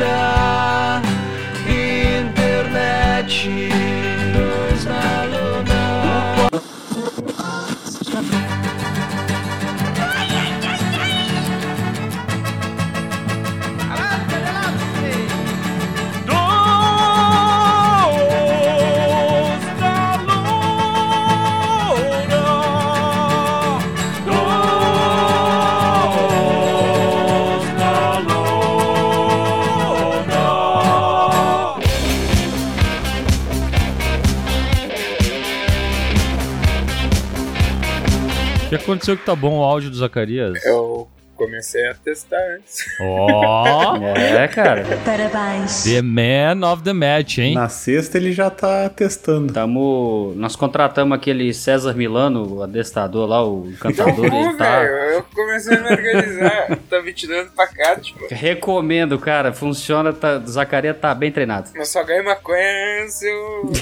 da aconteceu que tá bom o áudio do Zacarias? Eu comecei a testar antes. Ó, É, cara. Parabéns. the man of the match, hein? Na sexta ele já tá testando. Tamo, nós contratamos aquele César Milano, o adestrador lá, o encantador. Então, ele tá... velho, eu comecei a me organizar. tá me tirando pra cá, tipo. Recomendo, cara. Funciona. Tá, o Zacarias tá bem treinado. Eu só ganho maconha se eu.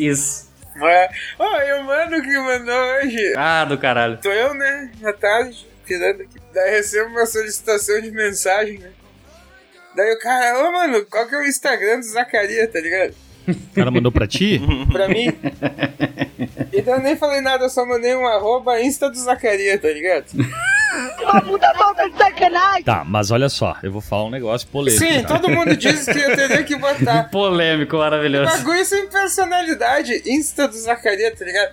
Isso. Mas- Ó, e o mano que mandou hoje. Ah, do caralho. Tô eu, né? Na tarde, tirando aqui. Daí recebo uma solicitação de mensagem, né? Daí o cara, ô mano, qual que é o Instagram do Zacarias, tá ligado? O cara mandou pra ti? Pra mim. E daí eu nem falei nada, eu só mandei um arroba Insta do Zacarias, tá ligado? Tá, mas olha só, eu vou falar um negócio polêmico. Sim, tá? todo mundo diz que eu teria que botar. Polêmico, maravilhoso. Bagulho sem personalidade. Insta do Zacarias, tá ligado?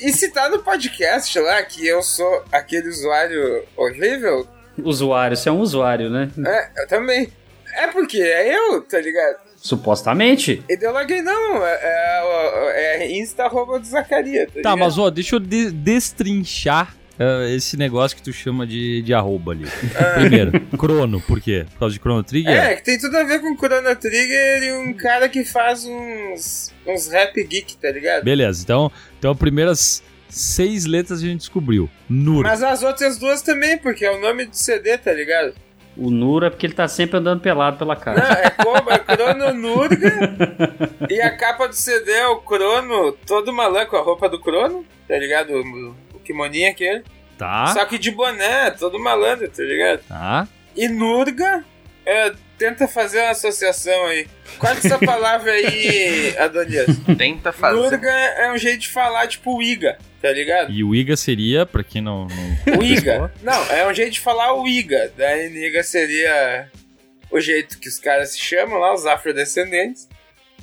E se tá no podcast lá que eu sou aquele usuário horrível, Usuário, você é um usuário, né? é, eu também. É porque é eu, tá ligado? Supostamente. E não, é, é, é Insta arroba do Zacarias, tá, Tá, mas ó, deixa eu de- destrinchar eh, esse negócio que tu chama de, de arroba ali. Primeiro, crono, por quê? Por causa de Chrono Trigger? É, que tem tudo a ver com Chrono Trigger e um cara que faz uns, uns rap geek, tá ligado? Beleza, então, então primeiras seis letras a gente descobriu. Nur. Mas as outras duas também, porque é o nome do CD, tá ligado? O Nura, porque ele tá sempre andando pelado pela Não, casa. é como? É Crono Nurga. e a capa do CD é o Crono, todo maluco com a roupa do Crono, tá ligado? O kimoninho aquele. Tá, Só que de boné, todo malandro, tá ligado? tá. E Nurga, é, tenta fazer uma associação aí. Qual que é essa palavra aí, Adonias? Tenta fazer. Nurga é um jeito de falar, tipo, Iga, tá ligado? E o Iga seria, pra quem não... não O Iga. Não, é um jeito de falar o Iga. Daí Niga seria o jeito que os caras se chamam lá, os afrodescendentes.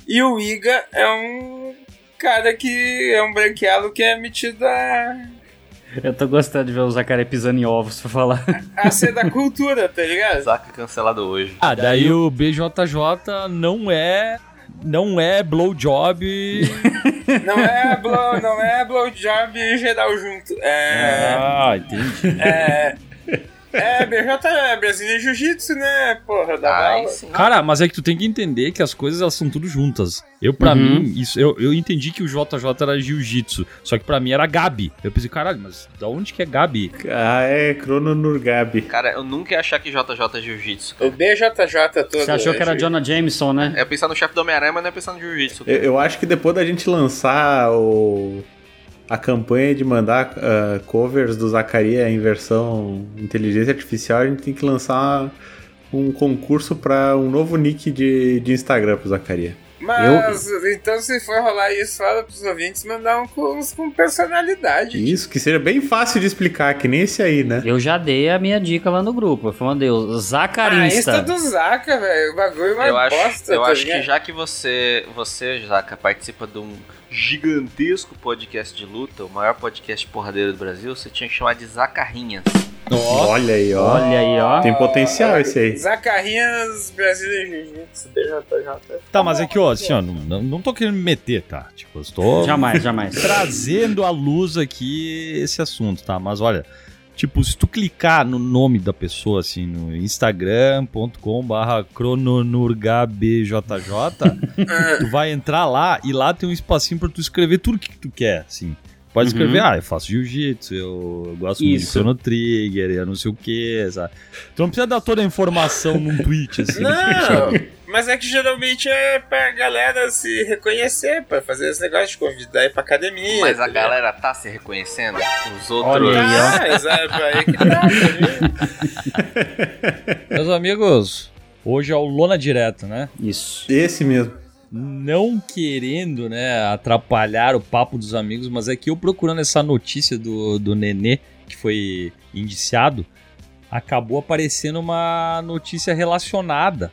E o Iga é um cara que é um branquelo que é metido a, Eu tô gostando de ver o Zacarias pisando em ovos pra falar. a ser da cultura, tá ligado? Zaca cancelado hoje. Ah, daí o BJJ não é... Não é blowjob... Não é, blow, não é blowjob geral junto. É. ah, entendi. É. É, BJ é Brasília Jiu-Jitsu, né? Porra, da Ai. Cara, mas é que tu tem que entender que as coisas elas são tudo juntas. Eu, pra Uhum. mim, isso, eu, eu entendi que o JJ era jiu-jitsu. Só que pra mim era Gabi. Eu pensei, caralho, mas da onde que é Gabi? Ah, é Chrono Nurgabi. Cara, eu nunca ia achar que JJ é jiu-jitsu. O BJJ todo. Você achou que era é, Jonah Jameson, né? É pensar no chefe do Homem-Aranha, mas não é pensar no jiu-jitsu. Eu, eu acho que depois da gente lançar o, a campanha de mandar ah, covers do Zacaria em versão inteligência artificial, a gente tem que lançar um concurso para um novo nick de, de Instagram pro Zacaria. Mas, então, se for rolar isso, fala pros ouvintes mandar um com, com personalidade. Isso, que seja bem fácil de explicar, que nem esse aí, né? Eu já dei a minha dica lá no grupo. Eu mandei o Ah, Zacarista. Insta do Zaca, velho. O bagulho é uma Eu acho, bosta, eu tá acho que já que você, você, Zaca, participa de um gigantesco podcast de luta, o maior podcast porradeiro do Brasil, você tinha que chamar de Zacarrinhas. Olha aí, ó. Olha aí, ó. Tem potencial esse aí. Zacarrinhas Jiu-Jitsu, BJJ. Tá, mas é que, ó, assim, ó, não, não, não tô querendo me meter, tá? Tipo, eu estou Jamais, jamais. trazendo à luz aqui esse assunto, tá? Mas olha, Tipo, se tu clicar no nome da pessoa, assim, no instagram.com barra crononurgabjj, tu vai entrar lá e lá tem um espacinho pra tu escrever tudo que tu quer, assim. Pode escrever, ah, eu faço jiu-jitsu, eu gosto muito de. Chrono Trigger, eu não sei o que, sabe? Tu não precisa dar toda a informação num tweet, assim. Não, mas é que geralmente é pra galera se reconhecer, pra fazer esse negócio de convidar ir pra academia. Mas tá a ligado? galera tá se reconhecendo? Os outros. Olha aí, ó. Ah, exato, aí que tá, tá? Meus amigos, hoje é o Lona Direto, né? Isso. Esse mesmo. Não querendo, né, atrapalhar o papo dos amigos, mas é que eu procurando essa notícia do, do Nenê, que foi indiciado, acabou aparecendo uma notícia relacionada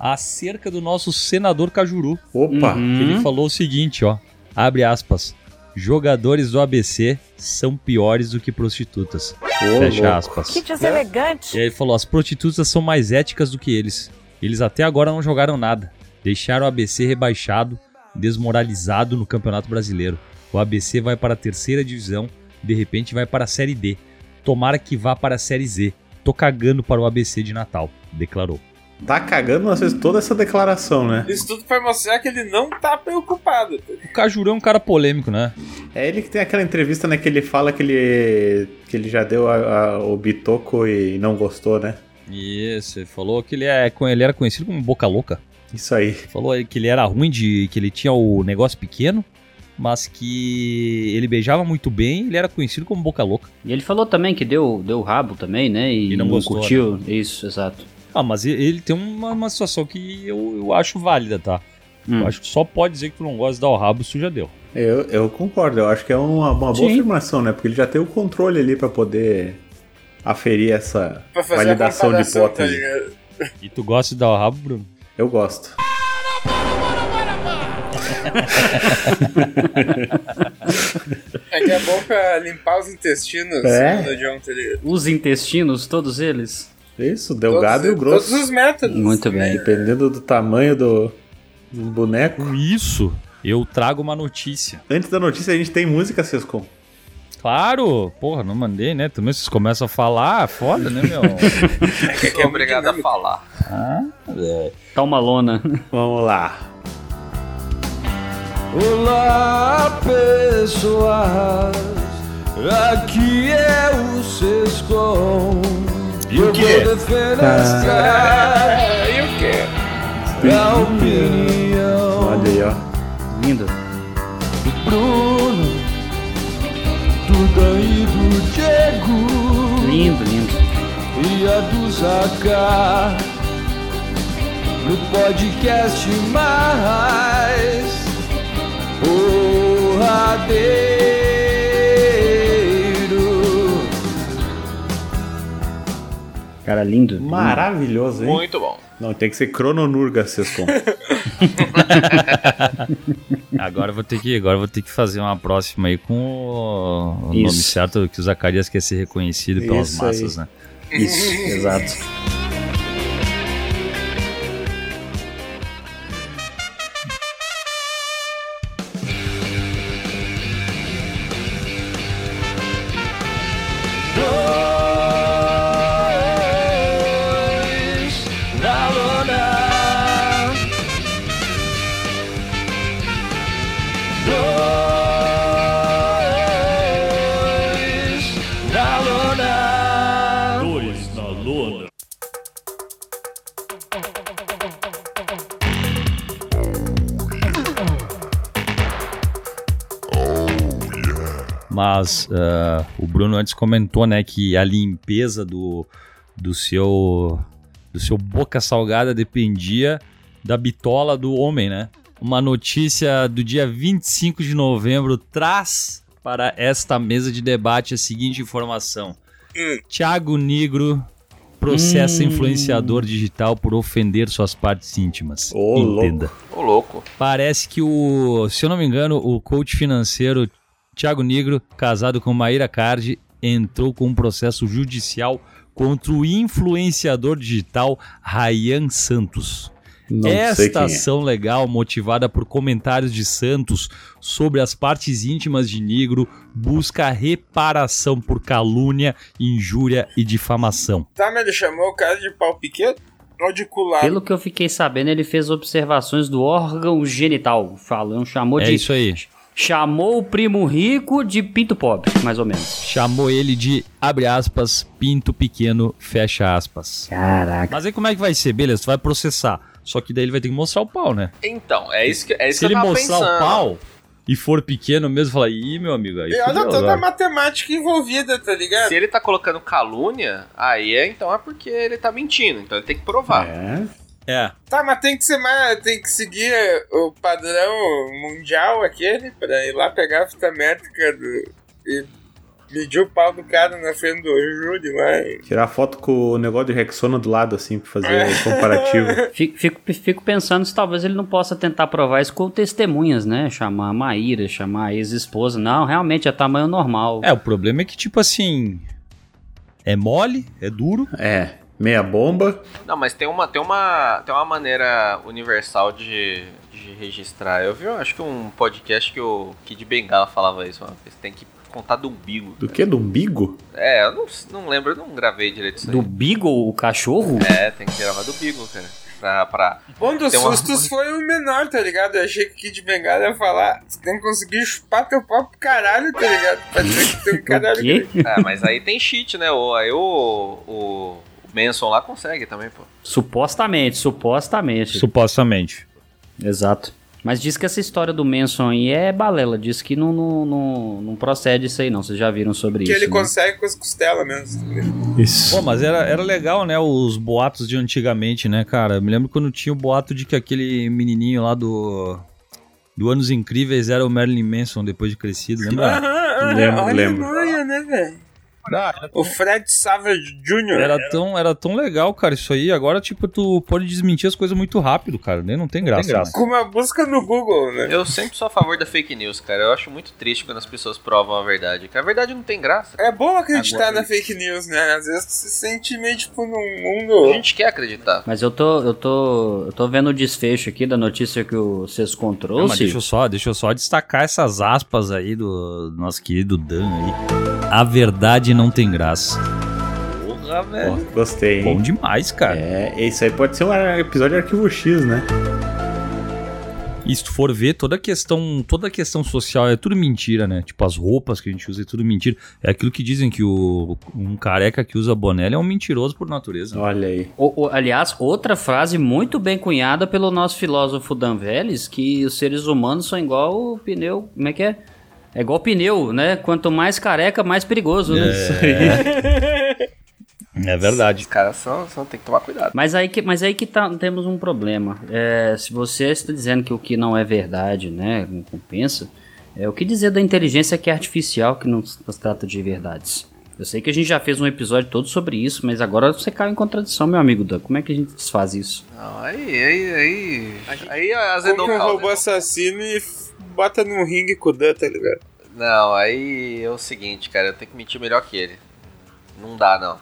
acerca do nosso senador Cajuru. Opa! Uhum. Ele falou o seguinte, ó, abre aspas, jogadores do ABC são piores do que prostitutas, Ô, fecha louco. aspas. Que deselegante. E aí ele falou: as prostitutas são mais éticas do que eles. Eles até agora não jogaram nada. Deixaram o ABC rebaixado, desmoralizado no Campeonato Brasileiro. O ABC vai para a terceira divisão, de repente vai para a Série D. Tomara que vá para a Série Z. Tô cagando para o ABC de Natal, declarou. Tá cagando, mas fez toda essa declaração, né? Isso tudo pra mostrar que ele não tá preocupado. O Cajuru é um cara polêmico, né? É ele que tem aquela entrevista, né, que ele fala que ele, que ele já deu a- a- o bitoco e não gostou, né? Isso, ele falou que ele, é, ele era conhecido como Boca Louca. Isso aí. Falou que ele era ruim de. que ele tinha o negócio pequeno, mas que ele beijava muito bem ele era conhecido como Boca Louca. E ele falou também que deu, deu rabo também, né? E, E não não, gostou, curtiu. Isso, exato. Ah, mas ele- tem uma, uma situação que eu, eu acho válida, tá? Hum. Eu acho que só pode dizer que tu não gosta de dar o rabo se tu já deu. Eu, eu concordo, eu acho que é uma, uma boa Sim. afirmação, né? Porque ele já tem o controle ali pra poder aferir essa validação de tá hipótese. ligado? E tu gosta de dar o rabo, Bruno? eu gosto. É que é bom pra limpar os intestinos É. do John, tá ligado? Os intestinos, todos eles. Isso, delgado e o Todos- grosso. Todos os métodos. Muito bem. Dependendo do tamanho do, do boneco. Isso, eu trago uma notícia. Antes da notícia, a gente tem música, Sescom. Claro, porra, não mandei, né? Também vocês começam a falar, foda, né, meu? É que Sou obrigado a falar. Tá uma lona. Vamos lá. Olá, pessoas. Aqui é o Sescom. E eu quê? defenestrar E o quê? a opinião Olha aí, ó. Lindo. do Bruno, do Dan e do Diego Lindo, lindo. e a do Zaca. No podcast mais porradeiro. Cara, lindo. Maravilhoso, hein? Muito bom. Não, tem que ser Crononurga, Sescom. agora eu vou ter que, agora eu vou ter que fazer uma próxima aí com o, o nome certo que o Zacarias quer ser reconhecido pelas Isso aí. massas, né? Isso, exato. Mas ah, o Bruno antes comentou, né, que a limpeza do, do seu do seu boca salgada dependia da bitola do homem, né? Uma notícia do dia 25 de novembro traz para esta mesa de debate a seguinte informação. Tiago Negro processa influenciador digital por ofender suas partes íntimas. Ô, Entenda. Ô, louco. Parece que o, se eu não me engano, o coach financeiro Thiago Negro, casado com Maíra Cardi, entrou com um processo judicial contra o influenciador digital Ryan Santos. Não Esta é. ação legal, motivada por comentários de Santos sobre as partes íntimas de negro, busca reparação por calúnia, injúria e difamação. Tá, mas ele chamou o cara de pau pequeno? Ou de culado? Pelo que eu fiquei sabendo, ele fez observações do órgão genital. Falando, chamou É de. isso aí. Chamou o primo rico de pinto pobre, mais ou menos. Chamou ele de, abre aspas, pinto pequeno, fecha aspas. Caraca. Mas aí como é que vai ser? Beleza, tu vai processar. Só que daí ele vai ter que mostrar o pau, né? Então, é isso que, é isso Se que ele eu tava mostrar pensando. o pau e for pequeno mesmo, falar, ih, meu amigo, aí E olha toda a agora." matemática envolvida, tá ligado? Se ele tá colocando calúnia, aí é, então é porque ele tá mentindo. Então ele tem que provar. É. É. Tá, mas tem que ser mais. Tem que seguir o padrão mundial aquele pra ir lá pegar a fita métrica do, e medir o pau do cara na frente do júri lá. e- Tirar foto com o negócio de Rexona do lado, assim, pra fazer É. comparativo. Fico, fico, fico pensando se talvez ele não possa tentar provar isso com testemunhas, né? Chamar a Maíra, chamar a ex-esposa. Não, realmente é tamanho normal. É, o problema é que, tipo assim. É mole, é duro. É. Meia bomba. Não, mas tem uma, tem uma, tem uma maneira universal de, de registrar. Eu vi, eu acho que um podcast que o Kid Bengala falava isso uma vez. Tem que contar do umbigo. Do que? Do umbigo? É, eu não, não lembro, eu não gravei direito isso aí. Do Beagle, o cachorro? É, tem que gravar do umbigo, cara. Pra, pra... Bom dos Tem uma- sustos foi o menor, tá ligado? Eu achei que o Kid Bengala ia falar: você tem que conseguir chupar teu pau pro caralho, tá ligado? Pra dizer que tem um caralho. O quê? grande. É, mas aí tem cheat, né? Aí o, o, o Manson lá consegue também, pô. Supostamente, supostamente. Supostamente. Exato. Mas diz que essa história do Manson aí é balela. Diz que não, não, não, não procede isso aí, não. Vocês já viram sobre Que isso. ele né? consegue com as costelas mesmo. Isso. Pô, mas era, era legal, né? Os boatos de antigamente, né, cara? Eu me lembro quando tinha o boato de que aquele menininho lá do. Do Anos Incríveis era o Marilyn Manson depois de crescido, lembra? Aham, aham, Lembro, olha lembro. a manha, né, velho? O Fred Savage Jr. Era tão, era tão legal, cara, isso aí. Agora, tipo, tu pode desmentir as coisas muito rápido, cara. Nem não tem graça. né? Com uma busca no Google, né? Eu sempre sou a favor da fake news, cara. Eu acho muito triste quando as pessoas provam a verdade. Que a verdade não tem graça. É bom acreditar Agora- na fake news, né? Às vezes tu se sente meio tipo num A mundo. gente quer acreditar. Mas eu tô, eu tô, eu tô vendo o desfecho aqui da notícia que o Sescon Não, mas trouxe. deixa eu só, deixa eu só destacar essas aspas aí do, do nosso querido Dan aí. A verdade não tem graça. Porra, velho. gostei, Bom hein? demais, cara. É, isso aí pode ser um episódio de arquivo X, né? E se tu for ver, toda a questão, toda a questão social é tudo mentira, né? Tipo, as roupas que a gente usa é tudo mentira. É aquilo que dizem que o, um careca que usa boné é um mentiroso por natureza. Olha aí. O- o- aliás, outra frase muito bem cunhada pelo nosso filósofo Dan Vélez, que os seres humanos são igual o pneu. Como é que é? É igual pneu, né? Quanto mais careca, mais perigoso, né? É verdade. Os caras são, são, tem que tomar cuidado. Mas aí que, mas aí que tá, temos um problema. É, se você está dizendo que o que não é verdade, né, não compensa, é o que dizer da inteligência que é artificial, que não se trata de verdades. Eu sei que a gente já fez um episódio todo sobre isso, mas agora você caiu em contradição, meu amigo Dan. Como é que a gente desfaz isso? Não, aí, aí, aí. Aí azedou o um robô assassino e bota num ringue com o Dan, tá ligado? Não, aí é o seguinte, cara, eu tenho que mentir melhor que ele. Não dá, não.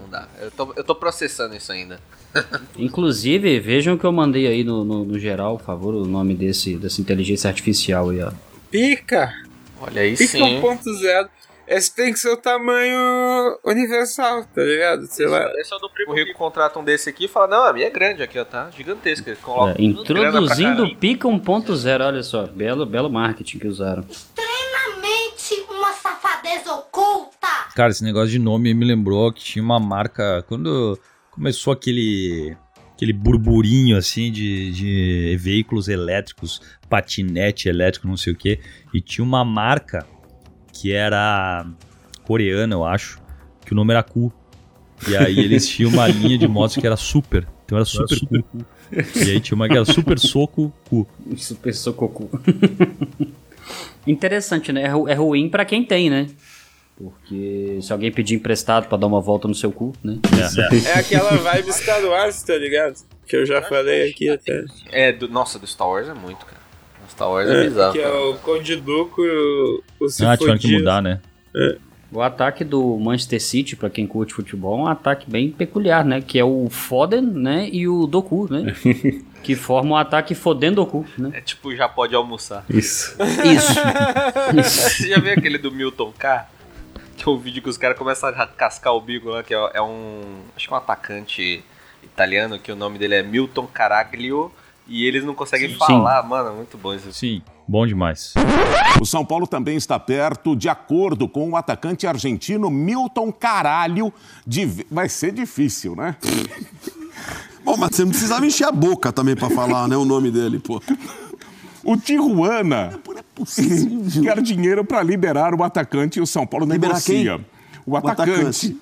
Não dá. Eu tô, eu tô processando isso ainda. Inclusive, vejam que eu mandei aí no, no, no geral, por favor, o nome desse, dessa inteligência artificial aí, ó. Pica! Olha aí Pica sim. 1.0. Esse tem que ser o tamanho universal, tá ligado? Sei lá. Esse é o do primo. O Rico contrata um desse aqui e fala: Não, a minha é grande aqui, ó, tá? Gigantesca. Coloca É, introduzindo o Pica 1.0, olha só, belo, belo marketing que usaram. extremamente uma safadeza oculta. Cara, esse negócio de nome me lembrou que tinha uma marca. Quando começou aquele. Aquele burburinho assim de, de veículos elétricos, patinete elétrico, não sei o que. E tinha uma marca que era coreana, eu acho, que o nome era Ku. E aí eles tinham uma linha de motos que era super. Então era super Ku. E aí tinha uma que era super soco Ku. Super sococu. Interessante, né? É É ruim pra quem tem, né? Porque se alguém pedir emprestado pra dar uma volta no seu cu, né? É aquela vibe Star Wars, tá ligado? Que eu já falei aqui até. É, do, nossa, do Star Wars é muito, cara. O Star Wars é, bizarro. que é o Conde Duco e o, o Ah, tiveram que mudar, né? O ataque do Manchester City, pra quem curte futebol, é um ataque bem peculiar, né? Que é o Foden, né? E o Doku, né? que formam um ataque Foden Doku, né? É tipo, já pode almoçar. Isso. Isso. Você já viu aquele do Milton K? Que é um vídeo que os caras começam a cascar o bico lá, que é, é um. Acho que é um atacante italiano, que o nome dele é Milton Caraglio. E eles não conseguem Sim. falar, mano, muito bom isso. Sim, bom demais. O São Paulo também está perto, de acordo com o atacante argentino Milton Caralho, de... vai ser difícil, né? Bom, mas você não precisava encher a boca também pra falar, né, o nome dele, pô. O Tijuana quer dinheiro para liberar o atacante e o São Paulo Liberar negocia. O atacante.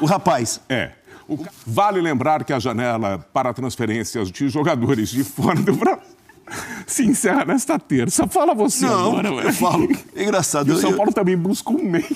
O rapaz. É. O- Vale lembrar que a janela para transferências de jogadores de fora do Brasil se encerra nesta terça. Fala você Não, agora, ué. eu falo. É engraçado. E o São eu- Paulo também busca um meia.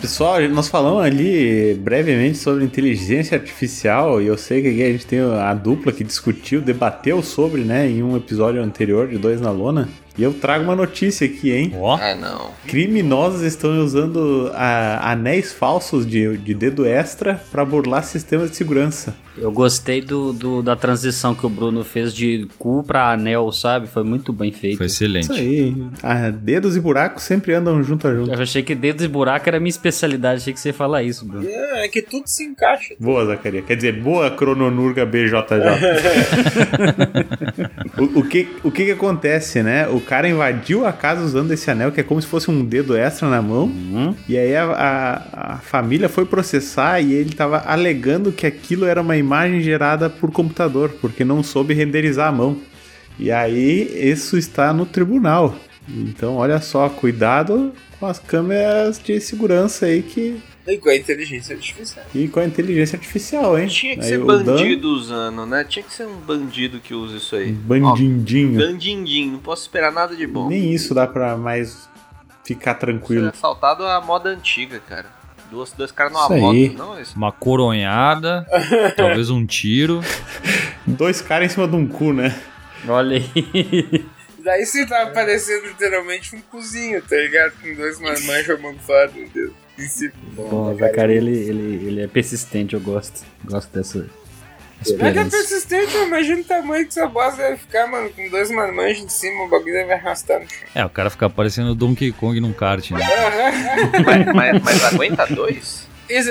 Pessoal, nós falamos ali brevemente sobre inteligência artificial e eu sei que a gente tem a dupla que discutiu, debateu sobre, né, em um episódio anterior de Dois na Lona. E eu trago uma notícia aqui, hein? Ó, Ah, não. Criminosos estão usando ah, anéis falsos de, de dedo extra para burlar sistemas de segurança. Eu gostei do, do- da transição que o Bruno fez de cu pra anel, sabe? Foi muito bem feito. foi excelente. Isso aí. Ah, dedos e buracos sempre andam junto a junto. Eu achei que dedos e buraco era a minha especialidade, achei que você ia falar isso, Bruno. É, é que tudo se encaixa. Boa, Zacaria. Quer dizer, boa Crononurga BJJ. o, o que, o que que acontece, né? O cara invadiu a casa usando esse anel, que é como se fosse um dedo extra na mão. E aí a, a- a família foi processar e ele tava alegando que aquilo era uma imagem gerada por computador, porque não soube renderizar a mão. E aí isso está no tribunal. Então, olha só, cuidado com as câmeras de segurança aí que E com a inteligência artificial. e com a inteligência artificial, hein? Tinha que Aí ser o Dan- bandido usando, né? Tinha que ser um bandido que usa isso aí. Bandindinho. Ó, bandindinho, não posso esperar nada de bom. Nem isso dá pra mais ficar Ser tranquilo. assaltado a moda antiga, cara. Duas, dois caras numa Isso aí. moto, não é isso? Uma coronhada, talvez um tiro. Dois caras em cima de um cu, né? Olha aí. Daí você tá parecendo literalmente um cozinho, tá ligado? Com dois marmanjos amontoados, meu Deus. Em cima. Bom, o Zacaria, ele, ele, ele é persistente, eu gosto. Gosto dessa Não é é persistente, eu imagino o tamanho que essa bosta deve ficar, mano. Com dois marmanjos em cima, o bagulho deve arrastar no chão. É, o cara fica parecendo o Donkey Kong num kart, né? mas, mas- mas aguenta dois? Isso,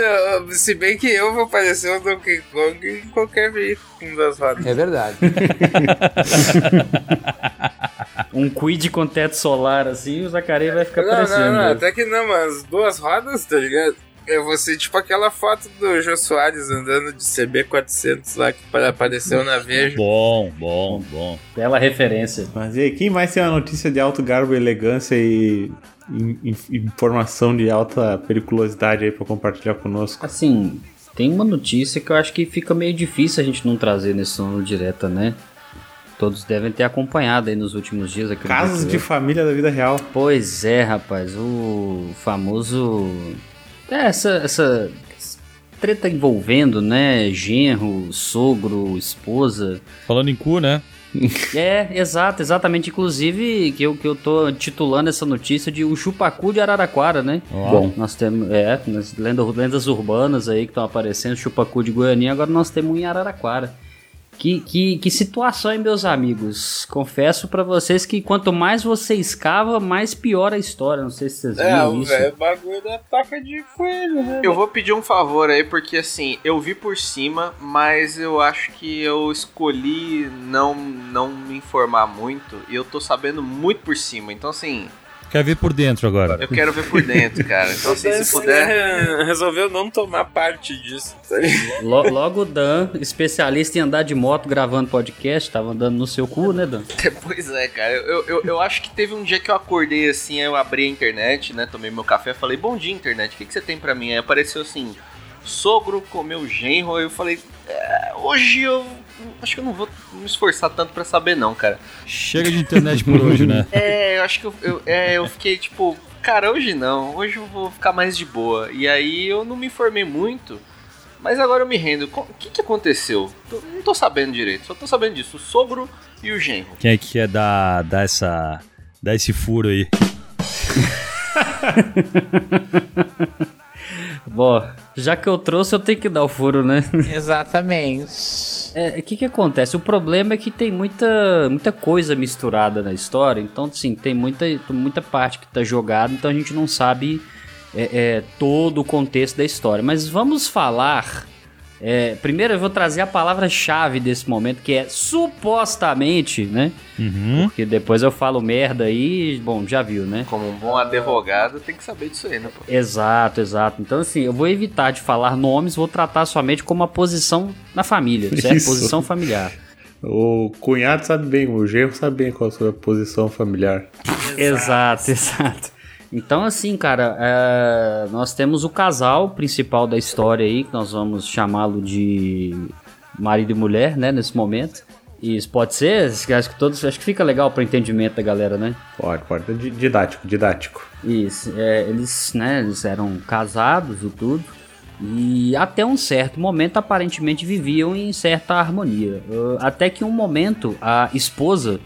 se bem que eu vou parecer o Donkey Kong em qualquer veículo com duas rodas. É verdade. Um quid com teto solar assim, o Zacaria vai ficar Não, parecendo. não, não, até que não, mas duas rodas, tá ligado? Eu vou ser tipo aquela foto do Jô Soares andando de CB400 lá que apareceu na Veja. Bom, bom, bom. Bela referência. Mas e aí, quem mais tem uma notícia de alto garbo, elegância e in- in- informação de alta periculosidade aí pra compartilhar conosco? Assim, tem uma notícia que eu acho que fica meio difícil a gente não trazer nesse sono direta, né? Todos devem ter acompanhado aí nos últimos dias. Casos de família da vida real. Pois é, rapaz, o famoso. É, essa, essa treta envolvendo, né? Genro, sogro, esposa. Falando em cu, né? É, exato, exatamente. Inclusive, que eu, que eu tô titulando essa notícia de o chupacu de Araraquara, né? Ó. Bom, nós temos, é, nas lendas, lendas urbanas aí que estão aparecendo, chupacu de Goiânia, agora nós temos um em Araraquara. Que, que, que situação, hein, meus amigos? Confesso pra vocês que quanto mais você escava, mais piora a história. Não sei se vocês É, viram o isso. velho bagulho da toca de coelho, né? Eu vou pedir um favor aí, porque assim, eu vi por cima, mas eu acho que eu escolhi não, não me informar muito e eu tô sabendo muito por cima. Então, assim, Quer ver por dentro agora. eu quero ver por dentro, cara. Então, assim, se puder. É, resolveu não tomar parte disso, tá Logo o Dan, especialista em andar de moto gravando podcast, tava andando no seu cu, né, Dan? Pois é, cara. Eu, eu, eu acho que teve um dia que eu acordei assim, aí eu abri a internet, né? Tomei meu café falei, bom dia, internet, o que, que você tem pra mim? Aí apareceu assim, sogro comeu genro. Aí eu falei, "É, hoje eu acho que eu não vou me esforçar tanto pra saber, não, cara. Chega de internet por hoje, né? É, eu acho que eu, eu- é, eu fiquei tipo, cara, hoje não, hoje eu vou ficar mais de boa. E aí eu não me informei muito. Mas agora eu me rendo. O que, que aconteceu? Não tô sabendo direito. Só tô sabendo disso. O sogro e o genro. Quem é que quer dar, dar, essa, dar esse furo aí? Bom, já que eu trouxe, eu tenho que dar o furo, né? Exatamente. É, o que que acontece? O problema é que tem muita, muita coisa misturada na história, então, assim, tem muita, muita parte que tá jogada, então a gente não sabe é, é, todo o contexto da história. Mas vamos falar. É, primeiro eu vou trazer a palavra-chave desse momento, que é supostamente, né? Porque depois eu falo merda aí, bom, já viu, né? Como um bom advogado, tem que saber disso aí, né, pô? Exato, exato. Então, assim, eu vou evitar de falar nomes, vou tratar somente como uma posição na família, certo? Isso. Posição familiar. O cunhado sabe bem, o genro sabe bem qual a sua posição familiar. Exato, exato. Então, assim, cara, é, nós temos o casal principal da história aí, que nós vamos chamá-lo de marido e mulher, né, nesse momento. Isso pode ser, acho que todos, acho que fica legal para entendimento da galera, né? Pode, pode. Di- Didático, didático. Isso, é, eles, né, eles eram casados e tudo. E até um certo momento, aparentemente, viviam em certa harmonia. Uh, até que um momento, a esposa,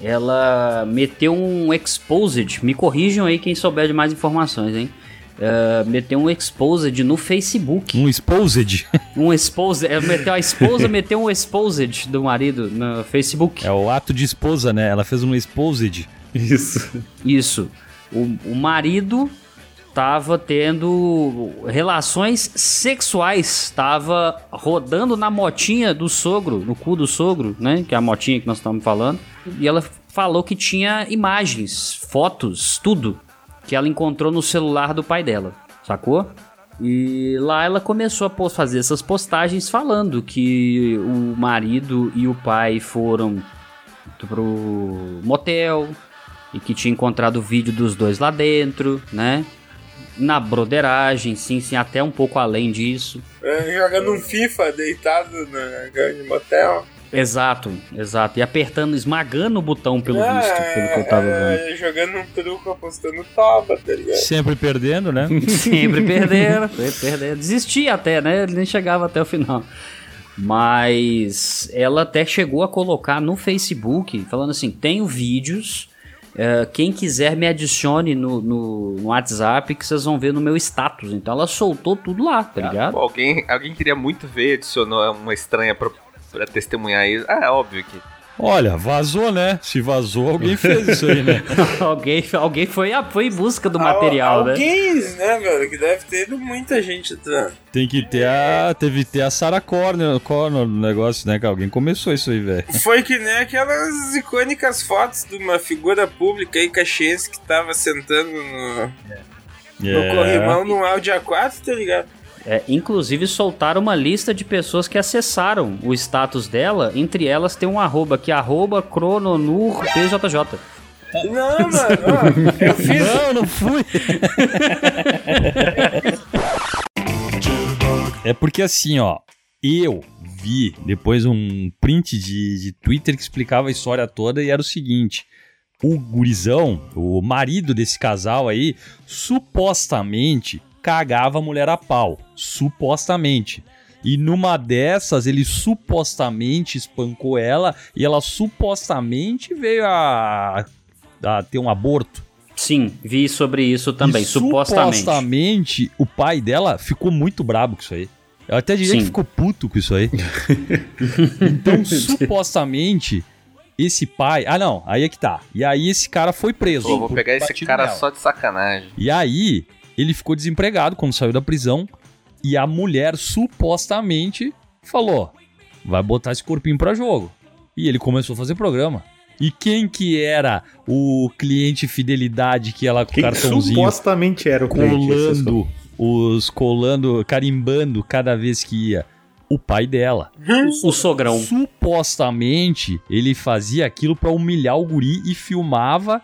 ela meteu um exposed. Me corrijam aí quem souber de mais informações, hein? Uh, meteu um exposed no Facebook. Um exposed? Um exposed. é, meteu, a esposa meteu um exposed do marido no Facebook. É o ato de esposa, né? Ela fez um exposed. Isso. Isso. O, o marido tava tendo relações sexuais, tava rodando na motinha do sogro, no cu do sogro, né? Que é a motinha que nós estamos falando. E ela falou que tinha imagens, fotos, tudo que ela encontrou no celular do pai dela, sacou? E lá ela começou a fazer essas postagens falando que o marido e o pai foram pro motel e que tinha encontrado o vídeo dos dois lá dentro, né? Na broderagem, sim, sim, até um pouco além disso. É, jogando um FIFA deitado na grande motel. Exato, exato. E apertando, esmagando o botão pelo É, visto, pelo que eu tava vendo. é, jogando um truco, apostando toba, tá ligado? Sempre perdendo, né? Sempre perdendo, sempre perdendo. Desistia até, né? Ele nem chegava até o final. Mas ela até chegou a colocar no Facebook, falando assim: tenho vídeos. eh, quem quiser me adicione no, no, no WhatsApp que vocês vão ver no meu status. Então ela soltou tudo lá, tá ligado? Pô, alguém, alguém queria muito ver, adicionou uma estranha pra, pra testemunhar isso. Ah, é óbvio que. Olha, vazou, né? Se vazou, alguém fez isso aí, né? alguém, alguém foi, ah, foi em busca do material, né? Alguém, né, velho? Que deve ter ido muita gente. Tá? Tem que ter a. Teve que ter a Sarah Connor, Connor no negócio, né? Que alguém começou isso aí, velho. Foi que nem aquelas icônicas fotos de uma figura pública aí, caxiense, que tava sentando no, no É. corrimão num Audi A4, tá ligado? É, inclusive soltaram uma lista de pessoas que acessaram o status dela. Entre elas tem um arroba que é arroba crononurpjj. Não, mano, eu fiz. Não, não fui. É porque assim, ó, eu vi depois um print de, de Twitter que explicava a história toda e era o seguinte: o gurizão, o marido desse casal aí, supostamente cagava a mulher a pau. Supostamente. E numa dessas, ele supostamente espancou ela e ela supostamente veio a, a ter um aborto. Sim, vi sobre isso também, E supostamente. supostamente, o pai dela ficou muito brabo com isso aí. Eu até diria Sim. que ficou puto com isso aí. então, supostamente, esse pai. Ah, não, aí é que tá. E aí esse cara foi preso. Pô, vou pegar esse cara nela. só de sacanagem. E aí, ele ficou desempregado quando saiu da prisão. E a mulher supostamente falou: vai botar esse corpinho pra jogo. E ele começou a fazer programa. E quem que era o cliente fidelidade que ela com Quem cartãozinho supostamente era o cliente, esse colando, os colando, carimbando cada vez que ia? O pai dela. O sogrão. Supostamente ele fazia aquilo pra humilhar o guri e filmava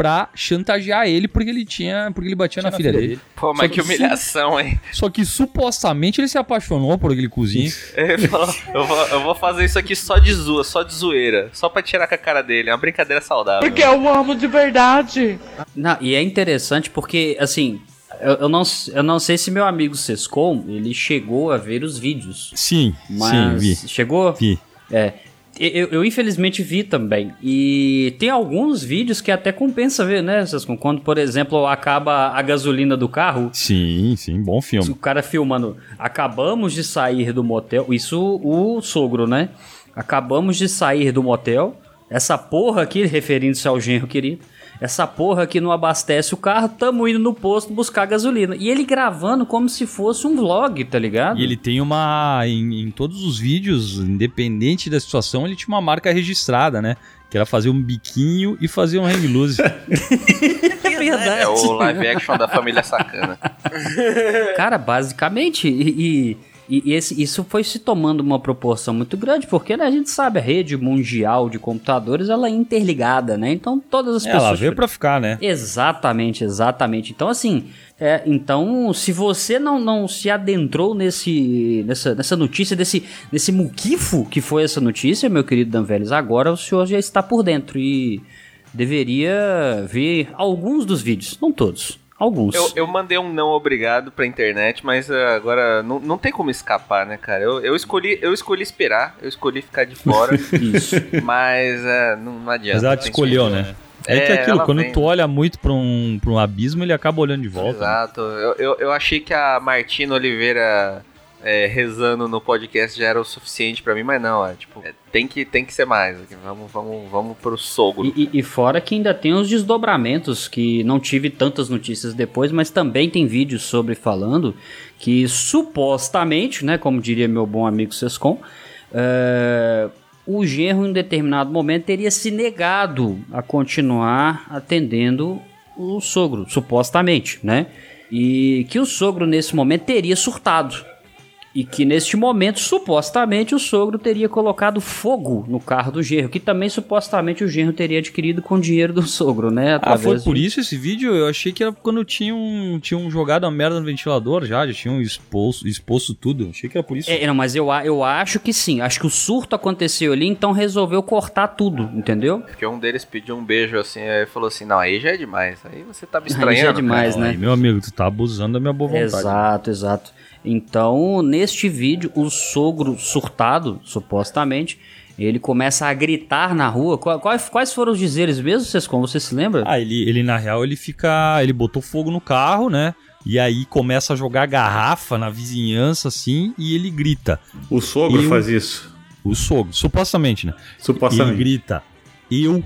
pra chantagear ele porque ele tinha, porque ele batia na, filha dele. Pô, Só mas que su- humilhação, hein? Só que supostamente ele se apaixonou por aquele cozinho. Ele falou, eu, vou, eu vou fazer isso aqui só de zoa, só de zoeira. Só pra tirar com a cara dele. É uma brincadeira saudável. Porque eu amo de verdade. Não, e é interessante porque, assim, Eu, eu não, eu não sei se meu amigo Sescom, ele chegou a ver os vídeos. Sim, Mas sim, vi. chegou? Vi. É. Eu, eu, infelizmente vi também. E tem alguns vídeos que até compensa ver, né? Quando, por exemplo, acaba a gasolina do carro. Sim, sim, bom filme. O cara filmando. Acabamos de sair do motel. Isso o sogro, né? Acabamos de sair do motel. Essa porra aqui, referindo-se ao genro querido. Essa porra aqui não abastece o carro, tamo indo no posto buscar gasolina. E ele gravando como se fosse um vlog, tá ligado? E ele tem uma. Em, em todos os vídeos, independente da situação, ele tinha uma marca registrada, né? Que era fazer um biquinho e fazer um hang loose. é verdade. É o live action da família sacana. Cara, basicamente, e, e, e esse, isso foi se tomando uma proporção muito grande, porque né, a gente sabe, a rede mundial de computadores ela é interligada, né? Então todas as É, pessoas. ela veio pra ficar, né? Exatamente, exatamente. Então, assim, é, então, se você não, não se adentrou nesse, nessa, nessa notícia, desse, desse muquifo que foi essa notícia, meu querido Dan Vélez, agora o senhor já está por dentro e deveria ver alguns dos vídeos, não todos. Alguns. Eu, eu mandei um não obrigado pra internet, mas uh, agora não, não tem como escapar, né, cara? Eu, eu, escolhi, eu escolhi esperar, eu escolhi ficar de fora. Isso. Mas uh, não, não adianta. Mas ela te escolheu, que- né? É, que É, aquilo, ela quando vem. tu olha muito pra um, pra um abismo, ele acaba olhando de volta. né? Exato. Eu, eu, eu achei que a Martina Oliveira é, rezando no podcast já era o suficiente pra mim, mas não, é tipo, é, tem, que, tem que ser mais. Vamos, vamos, vamos pro sogro. E, e- e fora que ainda tem os desdobramentos, que não tive tantas notícias depois, mas também tem vídeos sobre falando que supostamente, né, como diria meu bom amigo Sescom, é, o genro em determinado momento teria se negado a continuar atendendo o sogro, supostamente, né? E que o sogro nesse momento teria surtado. E que neste momento, supostamente, o sogro teria colocado fogo no carro do genro, que também supostamente o genro teria adquirido com o dinheiro do sogro, né? Ah, foi por de- isso esse vídeo? Eu achei que era quando tinham, tinham jogado a merda no ventilador já, já tinham exposto, exposto tudo. Achei que era por isso. É, não, mas eu, eu acho que sim. Acho que o surto aconteceu ali, então resolveu cortar tudo, entendeu? Porque um deles pediu um beijo assim, aí falou assim: Não, aí já é demais. Aí você tá me Aí já é estranhando. demais, cara. né? Aí, meu amigo, tu tá abusando da minha boa vontade. Exato, exato. Então, neste vídeo, o sogro surtado, supostamente, ele começa a gritar na rua. Qua- Quais, quais foram os dizeres mesmo, Sescom? Você se lembra? Ah, ele, ele na real, ele fica. Ele botou fogo no carro, né? E aí começa a jogar garrafa na vizinhança, assim, e ele grita. O sogro Eu- faz isso. O sogro, supostamente, né? Supostamente. Ele grita. Eu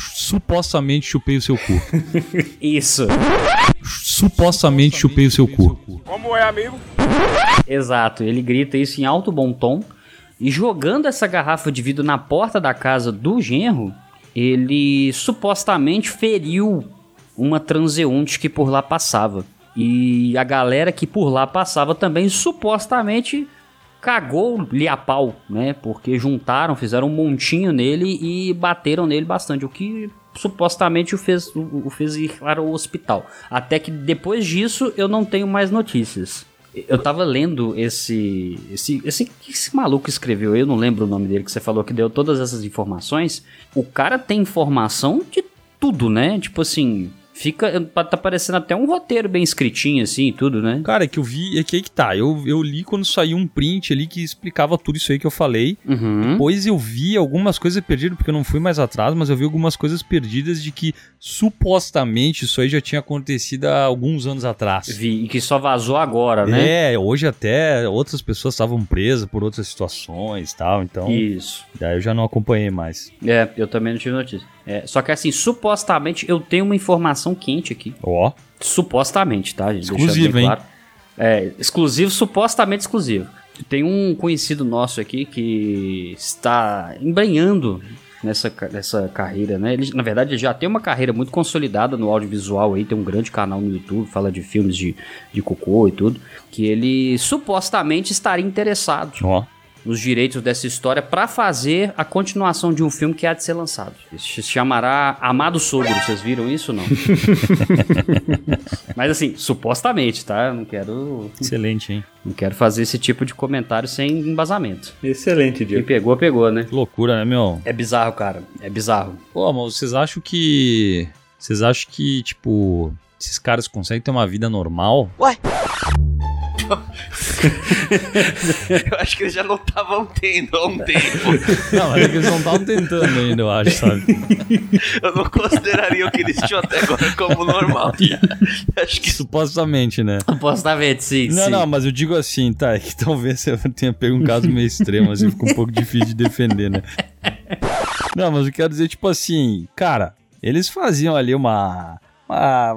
supostamente chupei o seu cu. Isso. supostamente chupei o seu cu. Como é, amigo? Exato, ele grita isso em alto bom tom. E jogando essa garrafa de vidro na porta da casa do genro, ele supostamente feriu uma transeunte que por lá passava. E a galera que por lá passava também supostamente cagou-lhe a pau, né? Porque juntaram, fizeram um montinho nele e bateram nele bastante, o que supostamente o fez, o fez ir para o hospital. Até que depois disso eu não tenho mais notícias. Eu tava lendo esse, esse, esse, esse maluco escreveu, eu não lembro o nome dele, que você falou que deu todas essas informações. O cara tem informação de tudo, né? Tipo assim, fica. Tá parecendo até um roteiro bem escritinho, assim, e tudo, né? Cara, é que eu vi, é que aí que tá. Eu, eu li quando saiu um print ali que explicava tudo isso aí que eu falei. Uhum. Depois eu vi algumas coisas perdidas, porque eu não fui mais atrás, mas eu vi algumas coisas perdidas de que supostamente isso aí já tinha acontecido há alguns anos atrás. Vi, e que só vazou agora, né? É, hoje até outras pessoas estavam presas por outras situações e tal, então. Isso. Daí eu já não acompanhei mais. É, eu também não tive notícia. É, só que assim, supostamente eu tenho uma informação quente aqui. Ó. Supostamente, tá, gente? Exclusivo, bem hein? claro. É, exclusivo, supostamente exclusivo. Tem um conhecido nosso aqui que está embrenhando nessa, nessa carreira, né? Ele, na verdade, ele já tem uma carreira muito consolidada no audiovisual aí, tem um grande canal no YouTube, fala de filmes de, de cocô e tudo, que ele supostamente estaria interessado Ó. nos direitos dessa história para fazer a continuação de um filme que há de ser lançado. Isso se chamará Amado Sogro, vocês viram isso ou não? Mas assim, supostamente, tá? Eu não quero, Excelente, hein? não quero fazer esse tipo de comentário sem embasamento. Excelente, Quem Diego. pegou, pegou, né? Que loucura, né, meu? É bizarro, cara. É bizarro. Pô, mas vocês acham que. Vocês acham que, tipo. esses caras conseguem ter uma vida normal. Eu acho que eles já não estavam tendo há um tempo. Não, mas é que eles não estavam tentando ainda, eu acho, sabe? Eu não consideraria o que eles tinham até agora como normal. Acho que Supostamente, né? Supostamente, sim. Não, sim. não, mas eu digo assim, tá? É que talvez eu tenha pego um caso meio extremo, assim, fica um pouco difícil de defender, né? Não, mas eu quero dizer, tipo assim, cara, eles faziam ali uma. uma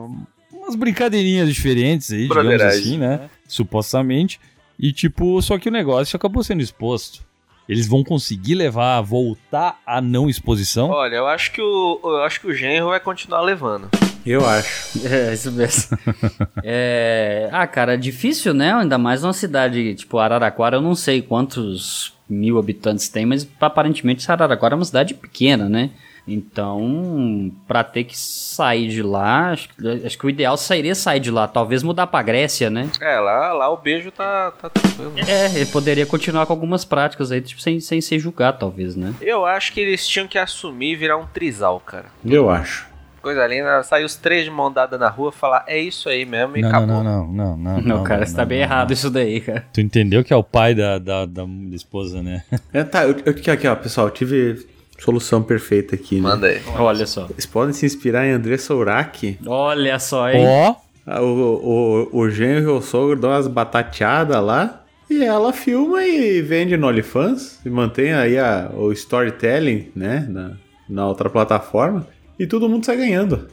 umas brincadeirinhas diferentes aí, digamos assim, né? Supostamente. E, tipo, só que o negócio acabou sendo exposto. Eles vão conseguir levar, voltar à não exposição? Olha, eu acho que o eu acho que o genro vai continuar levando. Eu acho. É, isso mesmo. É, ah, cara, difícil, né? Ainda mais numa cidade tipo Araraquara, eu não sei quantos mil habitantes tem, mas aparentemente Araraquara é uma cidade pequena, né? Então, pra ter que sair de lá, acho, que- acho que o ideal seria sair de lá, talvez mudar pra Grécia, né? É, lá, lá o beijo tá, tá tranquilo. É, ele poderia continuar com algumas práticas aí, tipo, sem, sem ser julgado, talvez, né? Eu acho que eles tinham que assumir e virar um trisal, cara. Eu acho. Coisa linda, sair os três de mão dada na rua falar, é isso aí mesmo e Não, acabou. não, não, não, não, não. Não, cara, você tá bem errado isso daí, cara. Tu entendeu que é o pai da, da, da esposa, né? É, tá, eu, eu, aqui, aqui, ó, pessoal, eu tive solução perfeita aqui, né? Manda aí. Olha só. Vocês podem se inspirar em André Souraki. Olha só, hein? Ó, Ah, O, o, o genro e o sogro dão umas batateadas lá. E ela filma e vende no OnlyFans. E mantém aí a, o storytelling, né? Na, na outra plataforma. E todo mundo sai ganhando.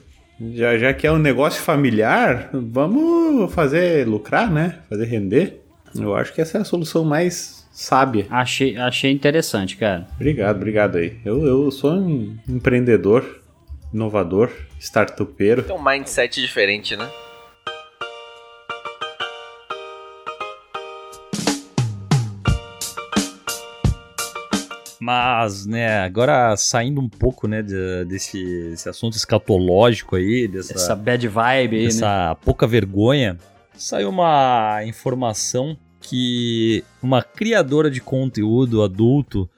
Já, já que é um negócio familiar, vamos fazer lucrar, né? Fazer render. Eu acho que essa é a solução mais sábia. Achei, achei interessante, cara. Obrigado, obrigado aí. Eu, eu sou um empreendedor, inovador, startupeiro. Tem um mindset diferente, né? Mas, né, agora saindo um pouco, né, de- desse, desse assunto escatológico aí, dessa, Essa bad vibe aí, né? dessa pouca vergonha, saiu uma informação que uma criadora de conteúdo adulto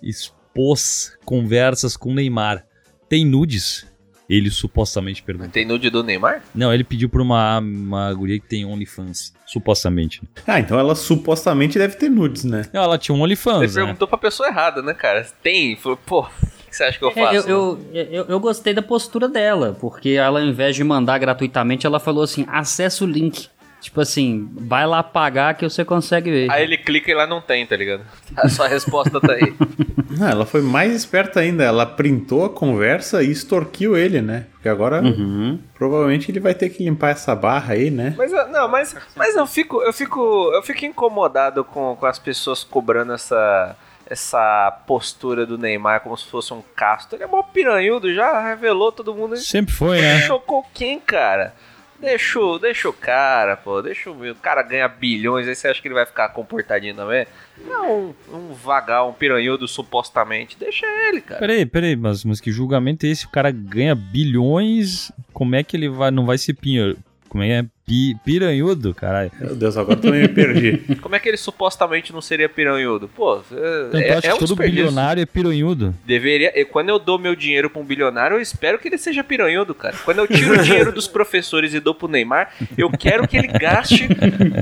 expôs conversas com Neymar. Tem nudes? Ele supostamente perguntou. Tem nude do Neymar? Não, ele pediu pra uma, uma guria que tem OnlyFans, supostamente. Ah, então ela supostamente deve ter nudes, né? Não, ela tinha um Você OnlyFans, né? perguntou pra pessoa errada, né, cara? Tem? Falou, pô, o que você acha que eu É, faço? eu, eu, eu, eu gostei da postura dela, porque ela, ao invés de mandar gratuitamente, ela falou assim: acessa o link. Tipo assim, vai lá pagar que você consegue ver. Aí ele clica e lá não tem, tá ligado? A sua resposta tá aí. Ah, ela foi mais esperta ainda. Ela printou a conversa e extorquiu ele, né? Porque agora Uhum. provavelmente ele vai ter que limpar essa barra aí, né? Mas eu- não, mas, mas eu fico, eu fico, eu fico incomodado com, com as pessoas cobrando essa essa postura do Neymar como se fosse um casto. Ele é mó piranhudo, já revelou todo mundo. Sempre foi, né? Chocou quem, cara? Deixa, deixa o cara, pô. Deixa o, cara ganha bilhões, aí você acha que ele vai ficar comportadinho também? Não, um, um vagal, um piranhudo supostamente. Deixa ele, cara. Peraí, peraí, mas, mas que julgamento é esse? O cara ganha bilhões, como é que ele vai, não vai ser pinho, como é que é? Pi- piranhudo, caralho. Meu Deus, agora também me perdi. Como é que ele supostamente não seria piranhudo? Pô, Então, é, tu acha é que um todo bilionário é piranhudo? Deveria. eu- Quando eu dou meu dinheiro pra um bilionário, eu espero que ele seja piranhudo, cara. Quando eu tiro o dinheiro dos professores e dou pro Neymar, eu quero que ele gaste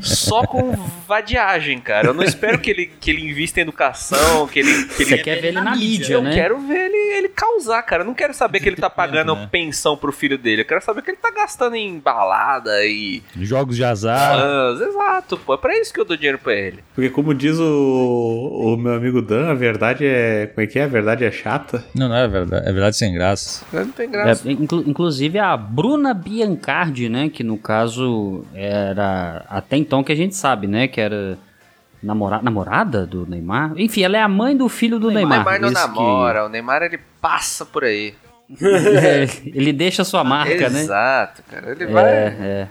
só com vadiagem, cara. Eu não espero que ele, que ele invista em educação, que ele. Que Você ele... quer ver ele na mídia, Eu né? quero ver ele, ele causar, cara. Eu não quero saber que ele tá pagando né? pensão pro filho dele. Eu quero saber que ele tá gastando em balada e. Jogos de azar. fãs. Exato, pô. É pra isso que eu dou dinheiro pra ele. Porque como diz o, o meu amigo Dan, a verdade é... Como é que é? A verdade é chata. Não, não é verdade. É verdade sem graça. Não tem É, graça. inclu- inclusive a Bruna Biancardi, né? Que no caso era até então que a gente sabe, né? Que era namora namorada do Neymar. Enfim, ela é a mãe do filho do O Neymar. Neymar não esse que- namora, o Neymar ele passa por aí. É, ele deixa a sua marca, né? Exato, cara. Ele vai, É, é.